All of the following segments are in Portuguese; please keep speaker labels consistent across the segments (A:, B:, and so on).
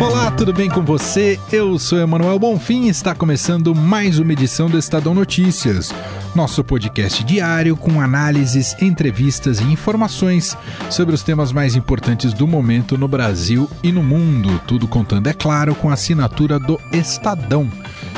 A: Olá, tudo bem com você? Eu sou Emanuel Bonfim e está começando mais uma edição do Estadão Notícias, nosso podcast diário com análises, entrevistas e informações sobre os temas mais importantes do momento no Brasil e no mundo. Tudo contando, é claro, com a assinatura do Estadão.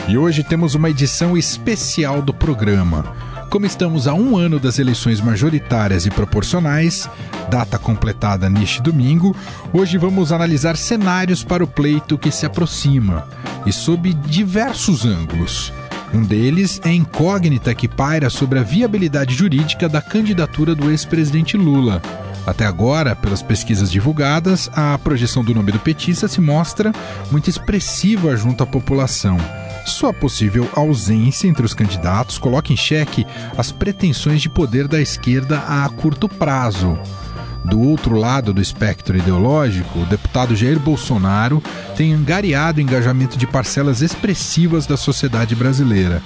A: E hoje temos uma edição especial do programa. Como estamos a um ano das eleições majoritárias e proporcionais, data completada neste domingo, hoje vamos analisar cenários para o pleito que se aproxima e sob diversos ângulos. Um deles é a incógnita que paira sobre a viabilidade jurídica da candidatura do ex-presidente Lula. Até agora, pelas pesquisas divulgadas, a projeção do nome do petista se mostra muito expressiva junto à população. Sua possível ausência entre os candidatos coloca em xeque as pretensões de poder da esquerda a curto prazo. Do outro lado do espectro ideológico, o deputado Jair Bolsonaro tem angariado o engajamento de parcelas expressivas da sociedade brasileira,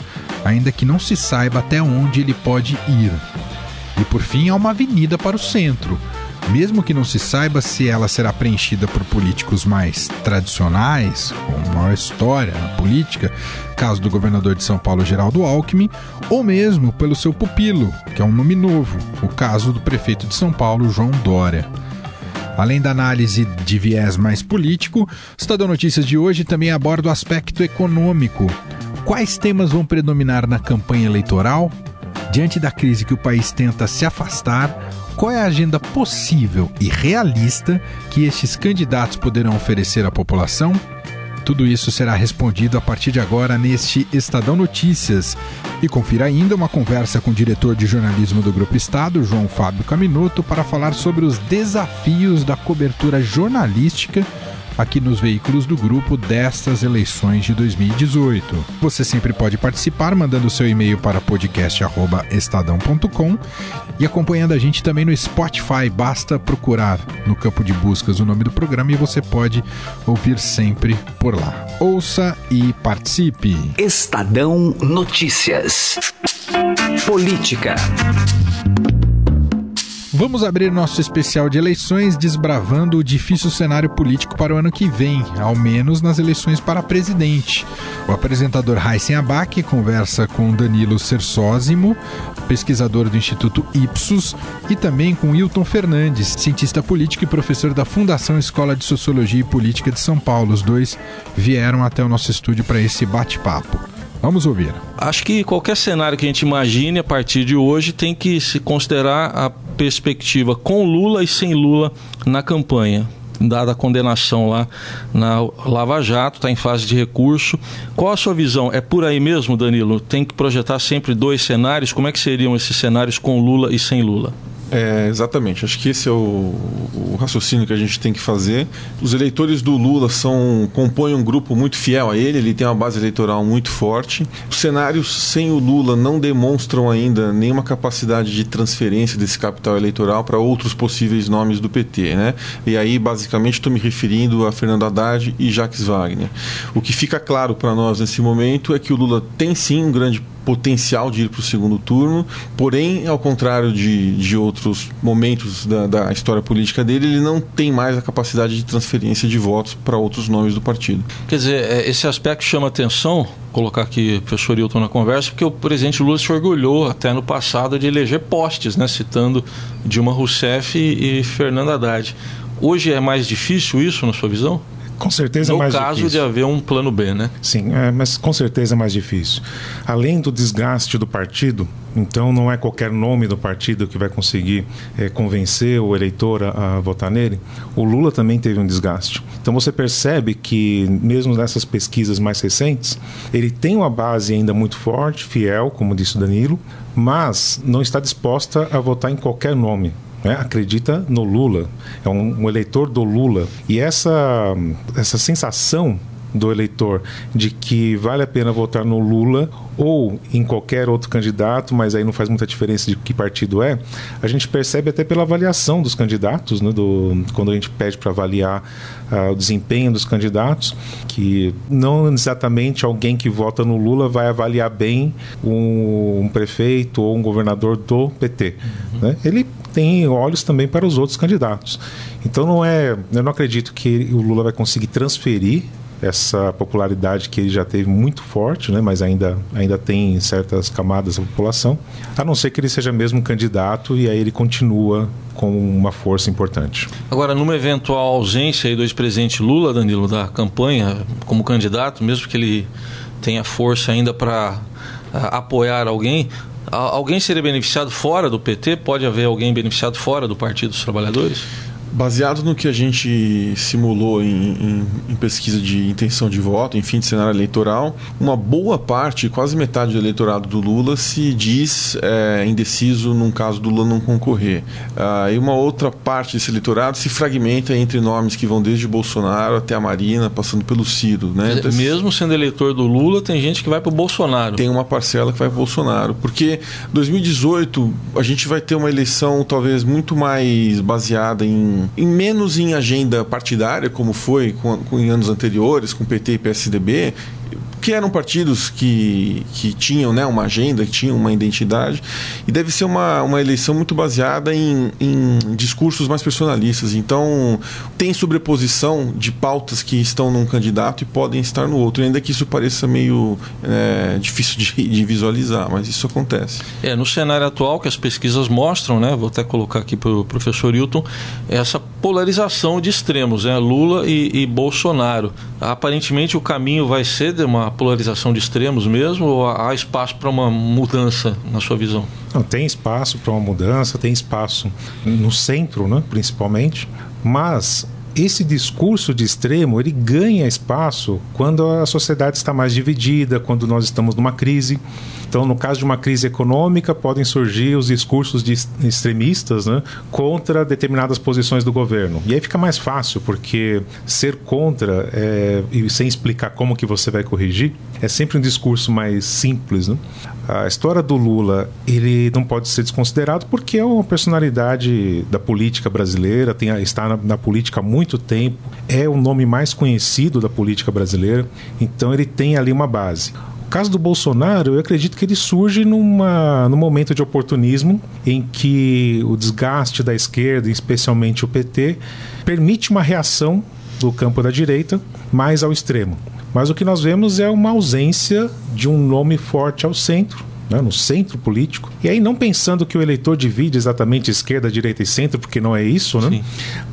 A: ainda que não se saiba até onde ele pode ir. E por fim, há uma avenida para o centro, mesmo que não se saiba se ela será preenchida por políticos mais tradicionais, com maior história na política, caso do governador de São Paulo Geraldo Alckmin, ou mesmo pelo seu pupilo, que é um nome novo, o caso do prefeito de São Paulo João Dória. Além da análise de viés mais político, o Estadão Notícias de hoje também aborda o aspecto econômico. Quais temas vão predominar na campanha eleitoral? Diante da crise que o país tenta se afastar, qual é a agenda possível e realista que estes candidatos poderão oferecer à população? Tudo isso será respondido a partir de agora neste Estadão Notícias. E confira ainda uma conversa com o diretor de jornalismo do Grupo Estado, João Fábio Caminoto, para falar sobre os desafios da cobertura jornalística aqui nos veículos do grupo destas eleições de 2018. Você sempre pode participar mandando seu e-mail para podcast@estadão.com e acompanhando a gente também no Spotify. Basta procurar no campo de buscas o nome do programa e você pode ouvir sempre por lá. Ouça e participe.
B: Estadão Notícias. Política.
A: Vamos abrir nosso especial de eleições desbravando o difícil cenário político para o ano que vem, ao menos nas eleições para presidente. O apresentador Heisen Abac conversa com Danilo Sersósimo, pesquisador do Instituto Ipsos, e também com Hilton Fernandes, cientista político e professor da Fundação Escola de Sociologia e Política de São Paulo. Os dois vieram até o nosso estúdio para esse bate-papo. Vamos ouvir.
C: Acho que qualquer cenário que a gente imagine a partir de hoje tem que se considerar a perspectiva com Lula e sem Lula na campanha dada a condenação lá na Lava Jato, está em fase de recurso. Qual a sua visão? É por aí mesmo, Danilo? Tem que projetar sempre dois cenários? Como é que seriam esses cenários com Lula e sem Lula?
D: É, exatamente, acho que esse é o, o, raciocínio que a gente tem que fazer. Os eleitores do Lula são compõem um grupo muito fiel a ele, ele tem uma base eleitoral muito forte. Os cenários sem o Lula não demonstram ainda nenhuma capacidade de transferência desse capital eleitoral para outros possíveis nomes do PT. Né? E aí, basicamente, estou me referindo a Fernando Haddad e Jacques Wagner. O que fica claro para nós nesse momento é que o Lula tem sim um grande potencial de ir para o segundo turno, porém, ao contrário de, de outros momentos da, da história política dele, ele não tem mais a capacidade de transferência de votos para outros nomes do partido.
C: Quer dizer, é, esse aspecto chama atenção, colocar aqui o professor Hilton na conversa, porque o presidente Lula se orgulhou até no passado de eleger postes, né, citando Dilma Rousseff e, e Fernando Haddad. Hoje é mais difícil isso, na sua visão?
E: Com certeza
C: no
E: é mais
C: caso
E: difícil.
C: de haver um plano B, né?
E: Sim, é, mas com certeza é mais difícil. Além do desgaste do partido, então não é qualquer nome do partido que vai conseguir é, convencer o eleitor a, a, votar nele. O Lula também teve um desgaste. Então você percebe que, mesmo nessas pesquisas mais recentes, ele tem uma base ainda muito forte, fiel, como disse o Danilo, mas não está disposta a votar em qualquer nome né, acredita no Lula, é um, um, eleitor do Lula. E essa, essa sensação do eleitor de que vale a pena votar no Lula ou em qualquer outro candidato, mas aí não faz muita diferença de que partido é, a gente percebe até pela avaliação dos candidatos, né, do, quando a gente pede para avaliar uh, o desempenho dos candidatos, que não exatamente alguém que vota no Lula vai avaliar bem um, um prefeito ou um governador do PT. Uhum. Né? Ele tem olhos também para os outros candidatos. Então não é, eu não acredito que o Lula vai conseguir transferir essa popularidade que ele já teve muito forte, né, mas ainda, ainda tem certas camadas da população, a não ser que ele seja mesmo candidato e aí ele continua com uma força importante.
C: Agora, numa eventual ausência do ex-presidente Lula, Danilo, da campanha como candidato, mesmo que ele tenha força ainda para apoiar alguém, alguém seria beneficiado fora do PT? Pode haver alguém beneficiado fora do Partido dos Trabalhadores?
D: Baseado no que a gente simulou em, em, em, pesquisa de intenção de voto, em fim de cenário eleitoral, uma boa parte, quase metade do eleitorado do Lula se diz é, indeciso num caso do Lula não concorrer. Ah, e uma outra parte desse eleitorado se fragmenta entre nomes que vão desde Bolsonaro até a Marina, passando pelo Ciro. Né?
C: Então, Mesmo sendo eleitor do Lula, tem gente que vai para o Bolsonaro.
D: Tem uma parcela que vai para o Bolsonaro. Porque 2018 a gente vai ter uma eleição talvez muito mais baseada em em menos em agenda partidária, como foi com, com, em anos anteriores, com PT e PSDB, que eram partidos que, que tinham né, uma agenda, que tinham uma identidade, e deve ser uma, uma eleição muito baseada em, em discursos mais personalistas. Então, tem sobreposição de pautas que estão num candidato e podem estar no outro, ainda que isso pareça meio é, difícil de, de, visualizar, mas isso acontece.
C: É, no cenário atual que as pesquisas mostram, né, vou até colocar aqui para o professor Hilton, essa polarização de extremos, né, Lula e, e Bolsonaro. Aparentemente o caminho vai ser de uma polarização de extremos mesmo ou há espaço para uma mudança na sua visão?
E: Não, tem espaço para uma mudança, tem espaço no centro, né, principalmente, mas esse discurso de extremo ele ganha espaço quando a sociedade está mais dividida, quando nós estamos numa crise. Então, no caso de uma crise econômica, podem surgir os discursos de extremistas né, contra determinadas posições do governo. E aí fica mais fácil, porque ser contra é, e sem explicar como que você vai corrigir é sempre um discurso mais simples. Né? A história do Lula ele não pode ser desconsiderado porque é uma personalidade da política brasileira, tem, está na, na política há muito tempo, é o nome mais conhecido da política brasileira, então ele tem ali uma base. O caso do Bolsonaro, eu acredito que ele surge numa, num momento de oportunismo em que o desgaste da esquerda, especialmente o PT, permite uma reação do campo da direita mais ao extremo. Mas o que nós vemos é uma ausência de um nome forte ao centro, né, no centro político. E aí, não pensando que o eleitor divide exatamente esquerda, direita e centro, porque não é isso, né?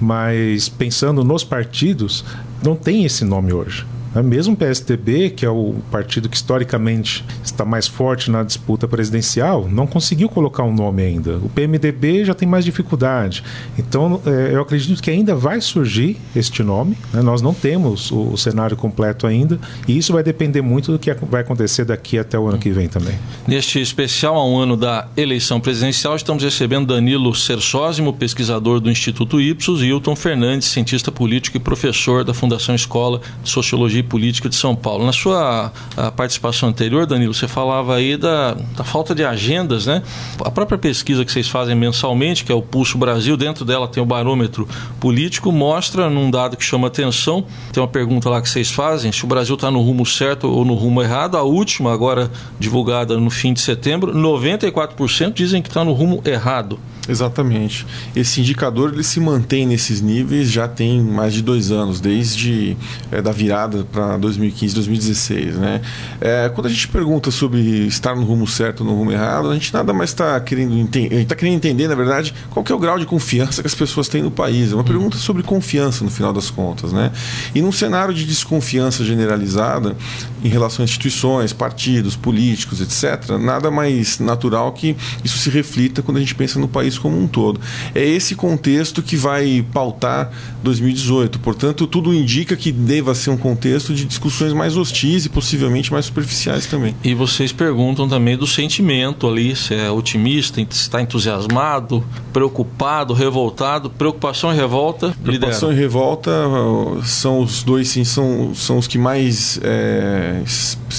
E: mas pensando nos partidos, não tem esse nome hoje. Né? Mesmo o PSDB, que é o partido que historicamente está mais forte na disputa presidencial, não conseguiu colocar um nome ainda. O PMDB já tem mais dificuldade. Então, é, eu acredito que ainda vai surgir este nome. Né? Nós não temos o, o, cenário completo ainda. E isso vai depender muito do que vai acontecer daqui até o ano que vem também.
C: Neste especial, a um ano da eleição presidencial, estamos recebendo Danilo Sersósimo, pesquisador do Instituto Ipsos, e Hilton Fernandes, cientista político e professor da Fundação Escola de Sociologia Política de São Paulo. Na sua participação anterior, Danilo, você falava aí da, da, falta de agendas, né? A própria pesquisa que vocês fazem mensalmente, que é o Pulso Brasil, dentro dela tem o barômetro político, mostra num dado que chama atenção, tem uma pergunta lá que vocês fazem, se o Brasil está no rumo certo ou no rumo errado. A última, agora divulgada no fim de setembro, 94% dizem que está no rumo errado.
D: Exatamente. Esse indicador ele se mantém nesses níveis já tem mais de dois anos, desde é, da virada para 2015, 2016. Né? É, quando a gente pergunta sobre estar no rumo certo ou no rumo errado, a gente nada mais está querendo entender, está querendo entender, na verdade, qual é o grau de confiança que as pessoas têm no país. É uma pergunta sobre confiança no final das contas. Né? E num cenário de desconfiança generalizada em relação a instituições, partidos, políticos, etc., nada mais natural que isso se reflita quando a gente pensa no país país como um todo. É esse contexto que vai pautar 2018. Portanto, tudo indica que deva ser um contexto de discussões mais hostis e possivelmente mais superficiais também.
C: E vocês perguntam também do sentimento ali, se é otimista, se está entusiasmado, preocupado, revoltado. Preocupação e revolta.
D: Preocupação lidera. e revolta uh, são os dois, sim, são, são os que mais é,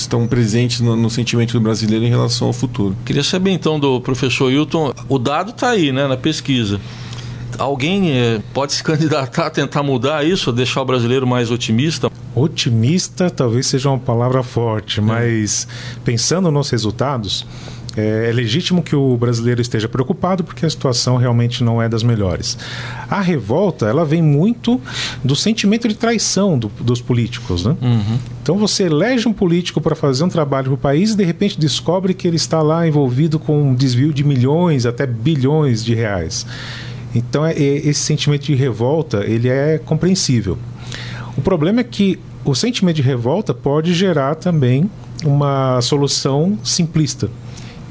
D: estão presentes no, no sentimento do brasileiro em relação ao futuro.
C: Queria saber então do professor Hilton, o dado está aí, né, na pesquisa. Alguém é, pode se candidatar a tentar mudar isso, deixar o brasileiro mais otimista?
E: Otimista talvez seja uma palavra forte, é. mas pensando nos resultados, é, é, legítimo que o brasileiro esteja preocupado porque a situação realmente não é das melhores. A revolta ela vem muito do sentimento de traição do, dos políticos, né? Uhum. Então você elege um político para fazer um trabalho para o país e de repente descobre que ele está lá envolvido com um desvio de milhões até bilhões de reais. Então é, é, esse sentimento de revolta ele é compreensível. O problema é que o sentimento de revolta pode gerar também uma solução simplista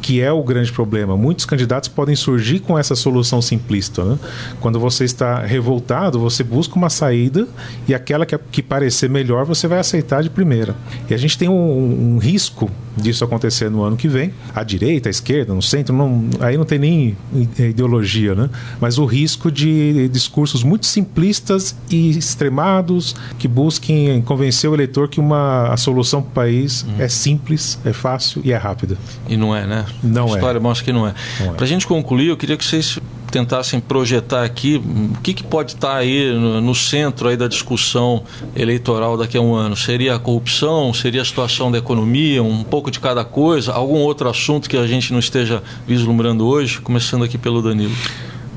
E: que é o grande problema. Muitos candidatos podem surgir com essa solução simplista. Né? Quando você está revoltado, você busca uma saída e aquela que, que parecer melhor você vai aceitar de primeira. E a gente tem um, um risco disso acontecer no ano que vem. À direita, à esquerda, no centro, não, aí não tem nem ideologia, né? Mas o risco de discursos muito simplistas e extremados que busquem convencer o eleitor que uma a solução para o país hum. é simples, é fácil e é rápida.
C: E não é, né?
E: Não
C: a é. história mostra que não é. é. Para a gente concluir, eu queria que vocês tentassem projetar aqui o que, que pode estar aí no, no, centro aí da discussão eleitoral daqui a um ano. Seria a corrupção? Seria a situação da economia? Um pouco de cada coisa? Algum outro assunto que a gente não esteja vislumbrando hoje? Começando aqui pelo Danilo.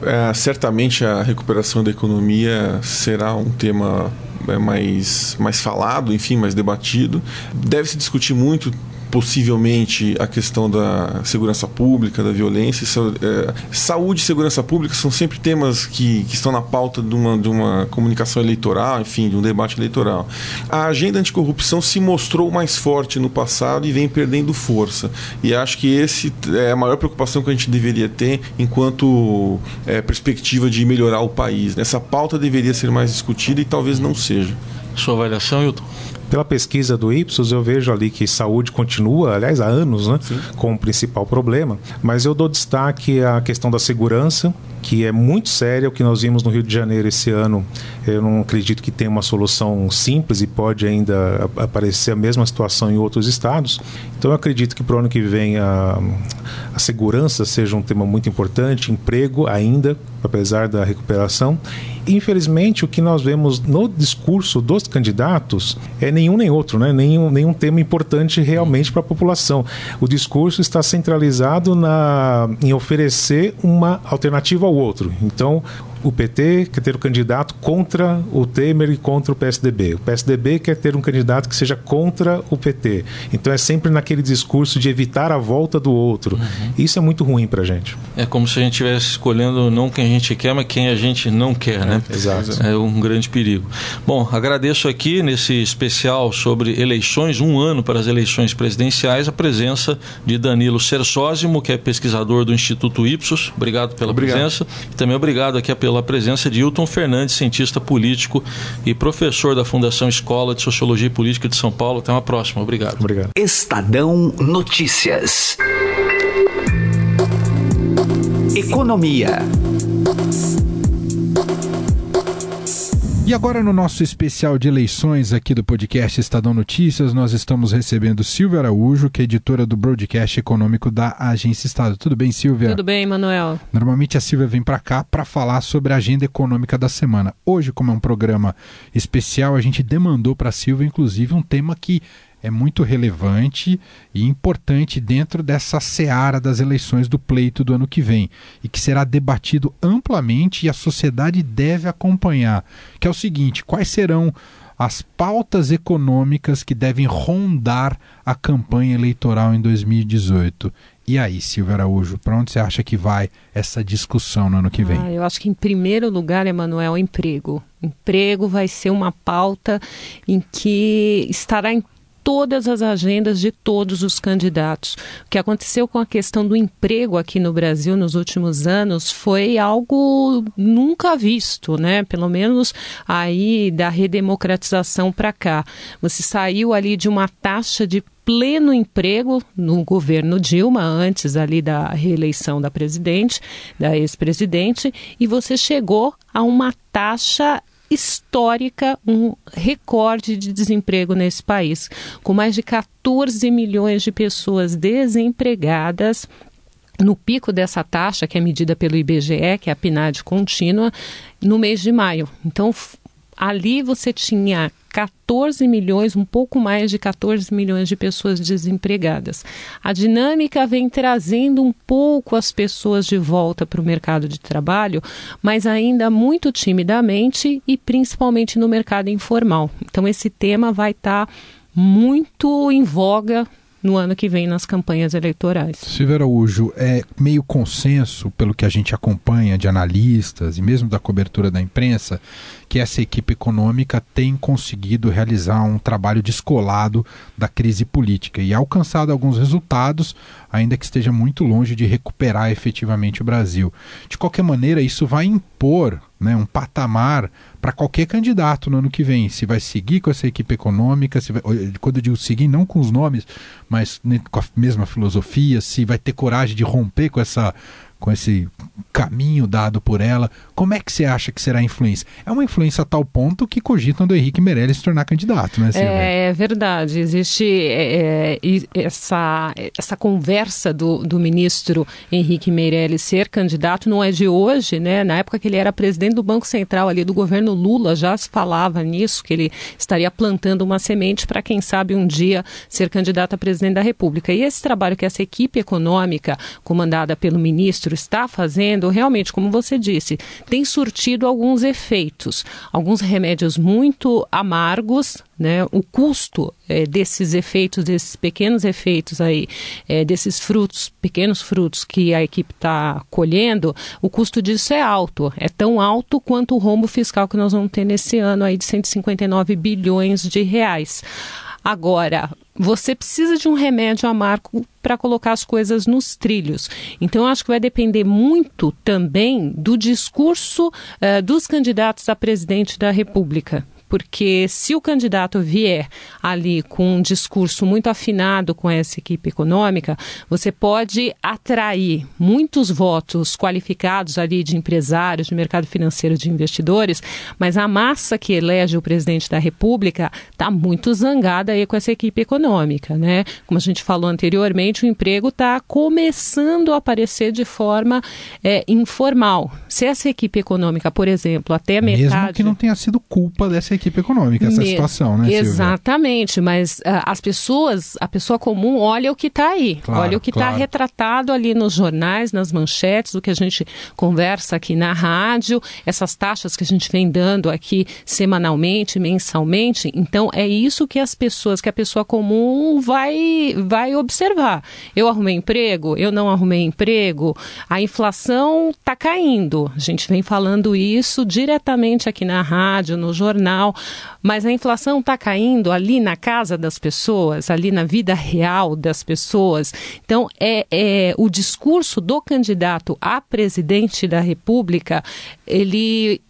D: É, certamente a recuperação da economia será um tema é, mais, mais falado, enfim, mais debatido. Deve se discutir muito possivelmente a questão da segurança pública, da violência. É, saúde e segurança pública são sempre temas que, que estão na pauta de uma, de uma comunicação eleitoral, enfim, de um debate eleitoral. A agenda anticorrupção se mostrou mais forte no passado e vem perdendo força. E acho que esse é a maior preocupação que a gente deveria ter enquanto é, perspectiva de melhorar o país. Essa pauta deveria ser mais discutida e talvez não seja.
C: Sua avaliação, Hilton?
E: Pela pesquisa do Ipsos, eu vejo ali que saúde continua, aliás, há anos, né, como o principal problema, mas eu dou destaque à questão da segurança, que é muito séria. O que nós vimos no Rio de Janeiro esse ano, eu não acredito que tenha uma solução simples e pode ainda aparecer a mesma situação em outros estados. Então, eu acredito que para o ano que vem a, a segurança seja um tema muito importante, emprego ainda, apesar da recuperação. Infelizmente, o que nós vemos no discurso dos candidatos é nenhum nem outro, né? nenhum, nenhum tema importante realmente para a população. O discurso está centralizado na, em oferecer uma alternativa ao outro. Então, o PT quer ter um candidato contra o Temer e contra o PSDB. O PSDB quer ter um candidato que seja contra o PT. Então é sempre naquele discurso de evitar a volta do outro. Uhum. Isso é muito ruim para a gente.
C: É como se a gente estivesse escolhendo não quem a gente quer, mas quem a gente não quer, né?
E: É, exato.
C: É um grande perigo. Bom, agradeço aqui nesse especial sobre eleições, um ano para as eleições presidenciais, a presença de Danilo Sersósimo, que é pesquisador do Instituto Ipsos. Obrigado pela obrigado. presença. E também obrigado aqui pela pela presença de Hilton Fernandes, cientista político e professor da Fundação Escola de Sociologia e Política de São Paulo. Até uma próxima. Obrigado.
E: Obrigado.
B: Estadão Notícias. Economia.
A: E agora, no nosso especial de eleições aqui do podcast Estadão Notícias, nós estamos recebendo Silvia Araújo, que é editora do broadcast econômico da Agência Estado. Tudo bem, Silvia?
F: Tudo bem, Manuel.
A: Normalmente a Silvia vem para cá para falar sobre a agenda econômica da semana. Hoje, como é um programa especial, a gente demandou para a Silvia, inclusive, um tema que é muito relevante e importante dentro dessa seara das eleições do pleito do ano que vem e que será debatido amplamente e a sociedade deve acompanhar, que é o seguinte, quais serão as pautas econômicas que devem rondar a campanha eleitoral em 2018. E aí, Silvia Araújo, para onde você acha que vai essa discussão no ano que vem?
F: Ah, eu acho que, em primeiro lugar, Emanuel, emprego. Emprego vai ser uma pauta em que estará em todas as agendas de todos os candidatos. O que aconteceu com a questão do emprego aqui no Brasil nos últimos anos foi algo nunca visto, né? Pelo menos aí da redemocratização para cá. Você saiu ali de uma taxa de pleno emprego no governo Dilma, antes ali da reeleição da presidente, da ex-presidente, e você chegou a uma taxa histórica, um recorde de desemprego nesse país, com mais de 14 milhões de pessoas desempregadas no pico dessa taxa, que é medida pelo IBGE, que é a PNAD contínua, no mês de maio. Então, ali você tinha 14 milhões, um pouco mais de 14 milhões de pessoas desempregadas. A dinâmica vem trazendo um pouco as pessoas de volta para o mercado de trabalho, mas ainda muito timidamente e principalmente no mercado informal. Então, esse tema vai estar tá muito em voga no ano que vem nas campanhas eleitorais.
A: Silvio Araújo, é meio consenso, pelo que a gente acompanha de analistas e mesmo da cobertura da imprensa, que essa equipe econômica tem conseguido realizar um trabalho descolado da crise política e alcançado alguns resultados, ainda que esteja muito longe de recuperar efetivamente o Brasil. De qualquer maneira, isso vai impor né, um patamar para qualquer candidato no ano que vem. Se vai seguir com essa equipe econômica, se vai, quando eu digo seguir, não com os nomes, mas com a mesma filosofia, se vai ter coragem de romper com essa com esse caminho dado por ela, como é que você acha que será a influência? É uma influência a tal ponto que cogitam do Henrique Meirelles se tornar candidato, né, Silvia?
F: É, é verdade. Existe é, é essa, essa conversa do, do ministro Henrique Meirelles ser candidato, não é de hoje, né? Na época que ele era presidente do Banco Central ali do governo Lula, já se falava nisso, que ele estaria plantando uma semente para, quem sabe, um dia ser candidato a presidente da República. E esse trabalho que essa equipe econômica, comandada pelo ministro, está fazendo, realmente, como você disse, tem surtido alguns efeitos, alguns remédios muito amargos, né? O custo é, desses efeitos, desses pequenos efeitos aí, é, desses frutos, pequenos frutos que a equipe está colhendo, o custo disso é alto, é tão alto quanto o rombo fiscal que nós vamos ter nesse ano aí de 159 bilhões de reais. Agora, você precisa de um remédio amargo para colocar as coisas nos trilhos. Então, acho que vai depender muito também do discurso uh, dos candidatos a presidente da República porque se o candidato vier ali com um discurso muito afinado com essa equipe econômica, você pode atrair muitos votos qualificados ali de empresários, de mercado financeiro, de investidores, mas a massa que elege o presidente da República está muito zangada aí com essa equipe econômica, né? Como a gente falou anteriormente, o emprego está começando a aparecer de forma é, informal. Se essa equipe econômica, por exemplo, até metade...
A: Mesmo que não tenha sido culpa dessa equipe econômica, essa Me... situação, né,
F: Exatamente, Silvia? mas uh, as pessoas, a pessoa comum olha o que está aí, claro, olha o que está claro. retratado ali nos jornais, nas manchetes, o que a gente conversa aqui na rádio, essas taxas que a gente vem dando aqui semanalmente, mensalmente. Então, é isso que as pessoas, que a pessoa comum vai, vai observar. Eu arrumei emprego, eu não arrumei emprego, a inflação está caindo. A gente vem falando isso diretamente aqui na rádio, no jornal mas a inflação está caindo ali na casa das pessoas, ali na vida real das pessoas. Então, é, é o discurso do candidato a presidente da República, ele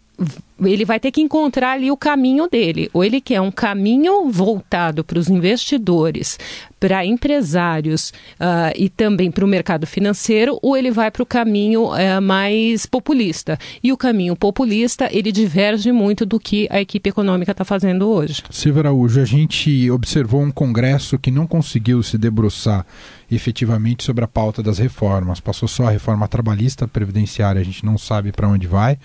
F: ele vai ter que encontrar ali o caminho dele. Ou ele quer um caminho voltado para os investidores, para empresários uh, e também para o mercado financeiro, ou ele vai para o caminho uh, mais populista. E o caminho populista, ele diverge muito do que a equipe econômica está fazendo hoje.
A: Silvio Araújo, a gente observou um congresso que não conseguiu se debruçar efetivamente sobre a pauta das reformas. Passou só a reforma trabalhista, previdenciária, a gente não sabe para onde vai,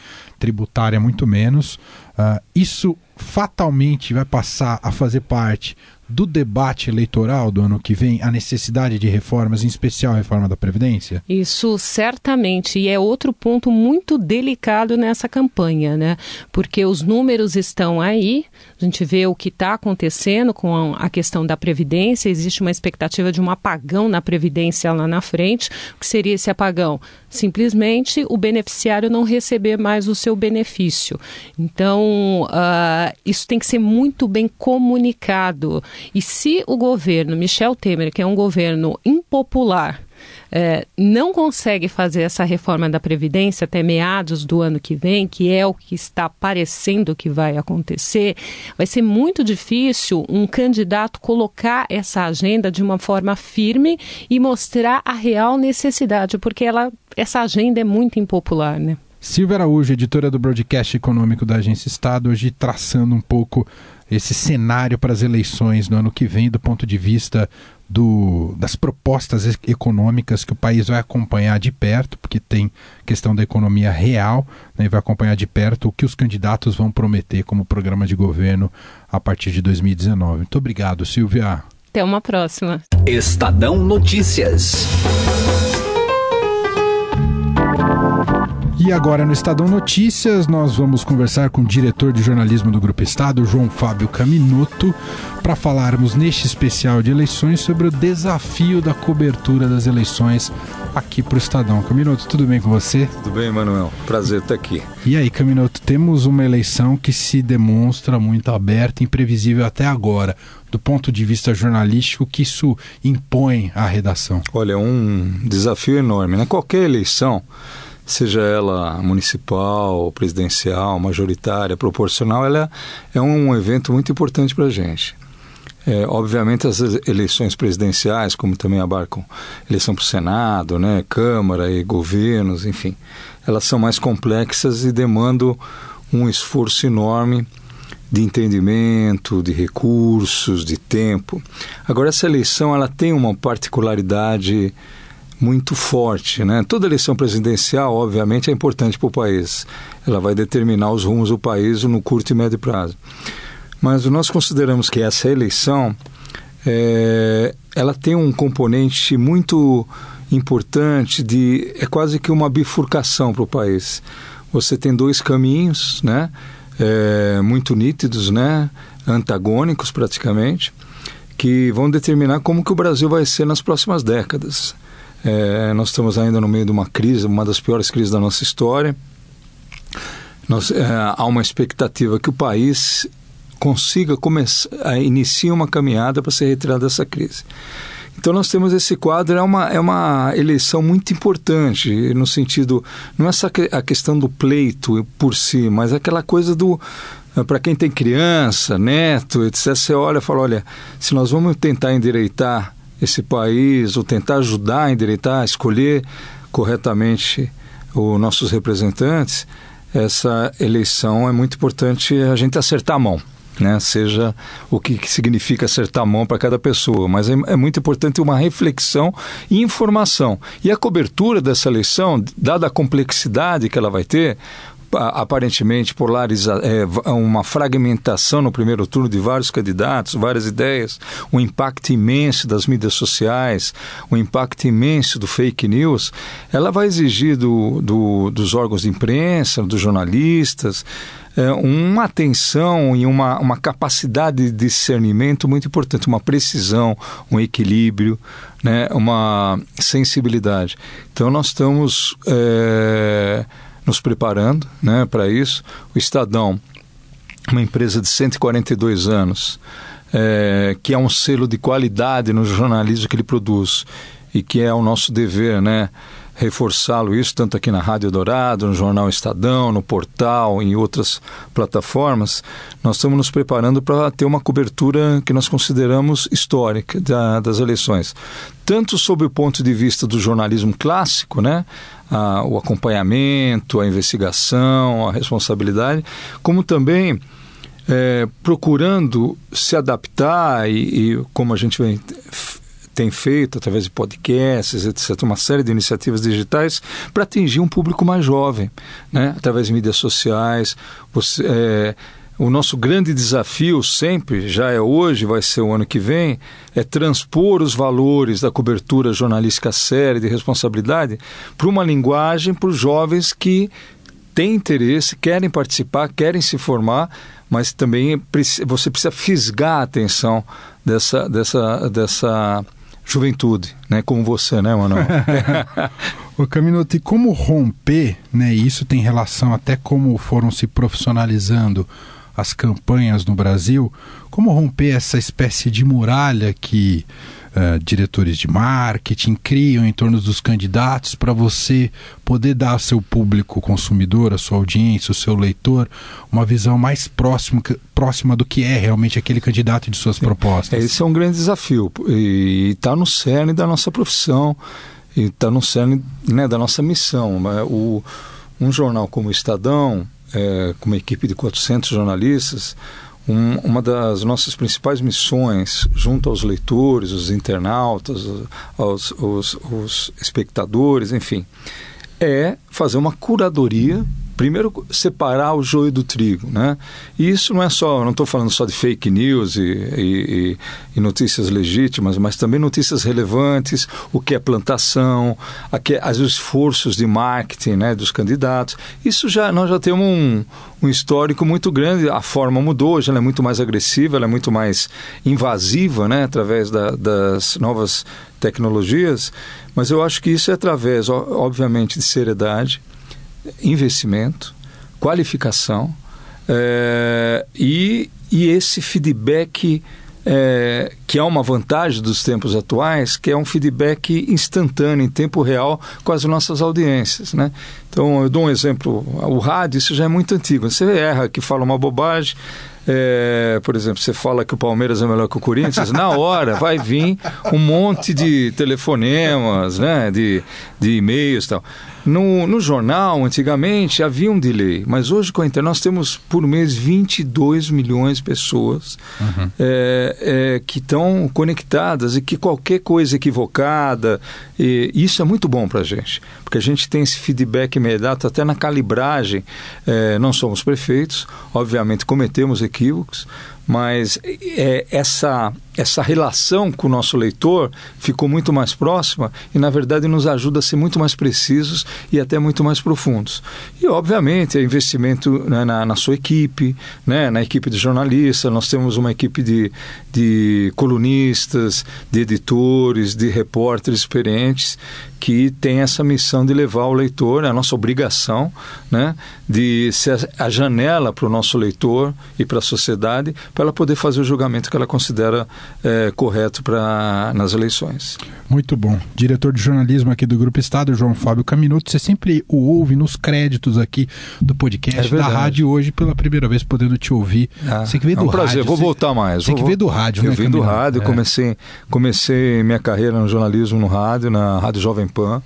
A: tributária muito menos. Uh, isso fatalmente vai passar a fazer parte do debate eleitoral do ano que vem a necessidade de reformas, em especial a reforma da Previdência?
F: Isso certamente, e é outro ponto muito delicado nessa campanha, né? Porque os números estão aí, a gente vê o que está acontecendo com a questão da Previdência, existe uma expectativa de um apagão na Previdência lá na frente. O que seria esse apagão? Simplesmente o beneficiário não receber mais o seu benefício. Então, uh, isso tem que ser muito bem comunicado. E se o governo Michel Temer, que é um governo impopular, é, não consegue fazer essa reforma da Previdência até meados do ano que vem, que é o que está parecendo que vai acontecer, vai ser muito difícil um candidato colocar essa agenda de uma forma firme e mostrar a real necessidade, porque ela, essa agenda é muito impopular, né?
A: Silvia Araújo, editora do Broadcast Econômico da Agência Estado, hoje traçando um pouco esse cenário para as eleições no ano que vem, do ponto de vista do, das propostas econômicas que o país vai acompanhar de perto, porque tem questão da economia real, né, e vai acompanhar de perto o que os candidatos vão prometer como programa de governo a partir de 2019. Muito obrigado, Silvia.
F: Até uma próxima.
B: Estadão Notícias.
A: E agora no Estadão Notícias, nós vamos conversar com o diretor de jornalismo do Grupo Estado, João Fábio Caminoto, para falarmos neste especial de eleições sobre o desafio da cobertura das eleições aqui para o Estadão. Caminoto, tudo bem com você?
G: Tudo bem, Manuel. Prazer estar aqui.
A: E aí, Caminoto, temos uma eleição que se demonstra muito aberta e imprevisível até agora do ponto de vista jornalístico que isso impõe à redação?
G: Olha, é um desafio enorme. Né? Qualquer eleição, seja ela municipal, presidencial, majoritária, proporcional, ela é um evento muito importante para a gente. É, obviamente as eleições presidenciais, como também abarcam eleição para o Senado, né, Câmara e governos, enfim, elas são mais complexas e demandam um esforço enorme de entendimento, de recursos, de tempo. Agora essa eleição ela tem uma particularidade muito forte. Né? Toda eleição presidencial, obviamente, é importante para o país. Ela vai determinar os rumos do país no curto e médio prazo. Mas nós consideramos que essa eleição é, ela tem um componente muito importante de é quase que uma bifurcação para o país. Você tem dois caminhos, né, é, muito nítidos, né, antagônicos praticamente, que vão determinar como que o Brasil vai ser nas próximas décadas. É, nós estamos ainda no meio de uma crise, uma das piores crises da nossa história. Nós, é, há uma expectativa que o país consiga começar, iniciar uma caminhada para se retirar dessa crise. Então nós temos esse quadro, é uma, é uma eleição muito importante, no sentido, não é só a questão do pleito por si, mas aquela coisa do, para quem tem criança, neto, etc., você olha e fala, olha, se nós vamos tentar endireitar esse país, ou tentar ajudar a endireitar, escolher corretamente os nossos representantes, essa eleição é muito importante a gente acertar a mão. Né? seja o que, que significa acertar a mão para cada pessoa, mas é, é, muito importante uma reflexão e informação. E a cobertura dessa eleição, dada a complexidade que ela vai ter, aparentemente polariza, é, uma fragmentação no primeiro turno de vários candidatos, várias ideias, um impacto imenso das mídias sociais, um impacto imenso do fake news, ela vai exigir do, do, dos órgãos de imprensa, dos jornalistas, é, uma atenção e uma, uma capacidade de discernimento muito importante, uma precisão, um equilíbrio, né, uma sensibilidade. Então nós estamos é, nos preparando né, para isso. O Estadão, uma empresa de 142 anos, é, que é um selo de qualidade no jornalismo que ele produz e que é o nosso dever, né? Reforçá-lo isso tanto aqui na Rádio Dourado, no Jornal Estadão, no portal, em outras plataformas, nós estamos nos preparando para ter uma cobertura que nós consideramos histórica da, das eleições, tanto sob o ponto de vista do jornalismo clássico, né, a, o acompanhamento, a investigação, a responsabilidade, como também é, procurando se adaptar e, e, como a gente vem tem feito através de podcasts, etc., uma série de iniciativas digitais para atingir um público mais jovem, né? através de mídias sociais. Você, é, o nosso grande desafio sempre, já é hoje, vai ser o ano que vem, é transpor os valores da cobertura jornalística séria de responsabilidade para uma linguagem para os jovens que têm interesse, querem participar, querem se formar, mas também você precisa fisgar a atenção dessa, dessa, dessa juventude, né? Como você, né, Manuel?
A: Caminoto, e como romper, né? Isso tem relação até como foram se profissionalizando as campanhas no Brasil, como romper essa espécie de muralha que uh, diretores de marketing criam em torno dos candidatos para você poder dar ao seu público consumidor, a sua audiência, o seu leitor, uma visão mais próxima, próxima do que é realmente aquele candidato de suas propostas?
G: Esse é um grande desafio e está no cerne da nossa profissão e está no cerne né, da nossa missão. Né? O, um jornal como o Estadão, é, com uma equipe de 400 jornalistas, um, uma das nossas principais missões, junto aos leitores, os internautas, aos, os, espectadores, enfim, é fazer uma curadoria primeiro separar o joio do trigo, né? E isso não é só, não estou falando só de fake news e, e, e, notícias legítimas, mas também notícias relevantes, o que é plantação, a que, os esforços de marketing, né, dos candidatos. Isso já nós já temos um, um histórico muito grande. A forma mudou, hoje ela é muito mais agressiva, ela é muito mais invasiva, né, através da, das novas tecnologias. Mas eu acho que isso é através, obviamente, de seriedade investimento, qualificação é, e, e esse feedback é, que é uma vantagem dos tempos atuais, que é um feedback instantâneo, em tempo real, com as nossas audiências. Né? Então, eu dou um exemplo. O rádio, isso já é muito antigo. Você erra que fala uma bobagem, é, por exemplo, você fala que o Palmeiras é melhor que o Corinthians, na hora vai vir um monte de telefonemas, né, de, de e-mails e tal. No, no jornal, antigamente, havia um delay, mas hoje com a internet nós temos por mês 22 milhões de pessoas uhum. é, é, que estão conectadas e que qualquer coisa equivocada, e, isso é muito bom para a gente, porque a gente tem esse feedback imediato até na calibragem. É, não somos prefeitos, obviamente cometemos equívocos, mas é, essa, essa relação com o nosso leitor ficou muito mais próxima e, na verdade, nos ajuda a ser muito mais precisos e até muito mais profundos. E, obviamente, é investimento né, na, na, sua equipe, né, na equipe de jornalistas, nós temos uma equipe de, de colunistas, de editores, de repórteres experientes que tem essa missão de levar o leitor, é a nossa obrigação, né, de ser a janela para o nosso leitor e para a sociedade, para ela poder fazer o julgamento que ela considera é, correto para nas eleições.
A: Muito bom. Diretor de jornalismo aqui do Grupo Estado, João Fábio Caminuto, você sempre o ouve nos créditos aqui do podcast, é da rádio, hoje pela primeira vez podendo te ouvir. Ah, você que veio
G: é um
A: do
G: prazer,
A: rádio.
G: vou voltar mais.
A: Você que veio do rádio,
G: eu
A: né?
G: Vim do rádio, é. comecei, comecei minha carreira no jornalismo no rádio, na Rádio Jovem Pan.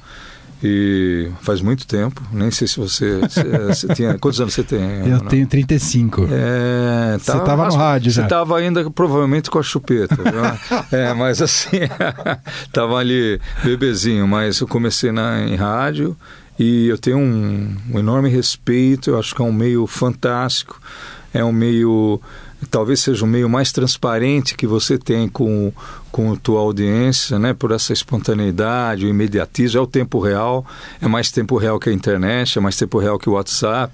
G: E faz muito tempo, nem sei se você, você tinha. Quantos anos você tem?
A: Eu não? tenho 35.
G: É,
A: você estava no rádio
G: já? Você estava ainda provavelmente com a chupeta. é, mas assim, estava ali bebezinho, mas eu comecei na, em rádio e eu tenho um, um enorme respeito, eu acho que é um meio fantástico, é um meio talvez seja o meio mais transparente que você tem com, com a tua audiência, né? Por essa espontaneidade, o imediatismo, é o tempo real, é mais tempo real que a internet, é mais tempo real que o WhatsApp.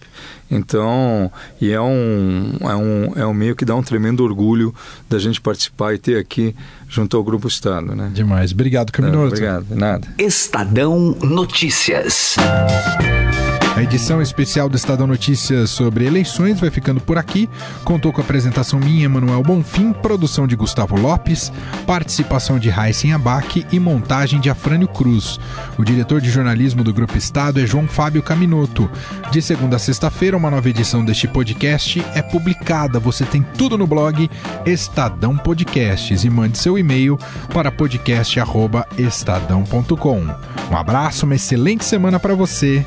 G: Então, e é um, é um, é um meio que dá um tremendo orgulho da gente participar e ter aqui junto ao Grupo Estado, né?
A: Demais. Obrigado, Caminoto.
G: obrigado, nada.
B: Estadão Notícias.
A: A edição especial do Estadão Notícias sobre eleições vai ficando por aqui. Contou com a apresentação minha, Manuel Bonfim, produção de Gustavo Lopes, participação de Raíssen Abac e montagem de Afrânio Cruz. O diretor de jornalismo do Grupo Estado é João Fábio Caminoto. De segunda a sexta-feira, uma nova edição deste podcast é publicada. Você tem tudo no blog Estadão Podcasts e mande seu e-mail para podcast@estadão.com. Um abraço, uma excelente semana para você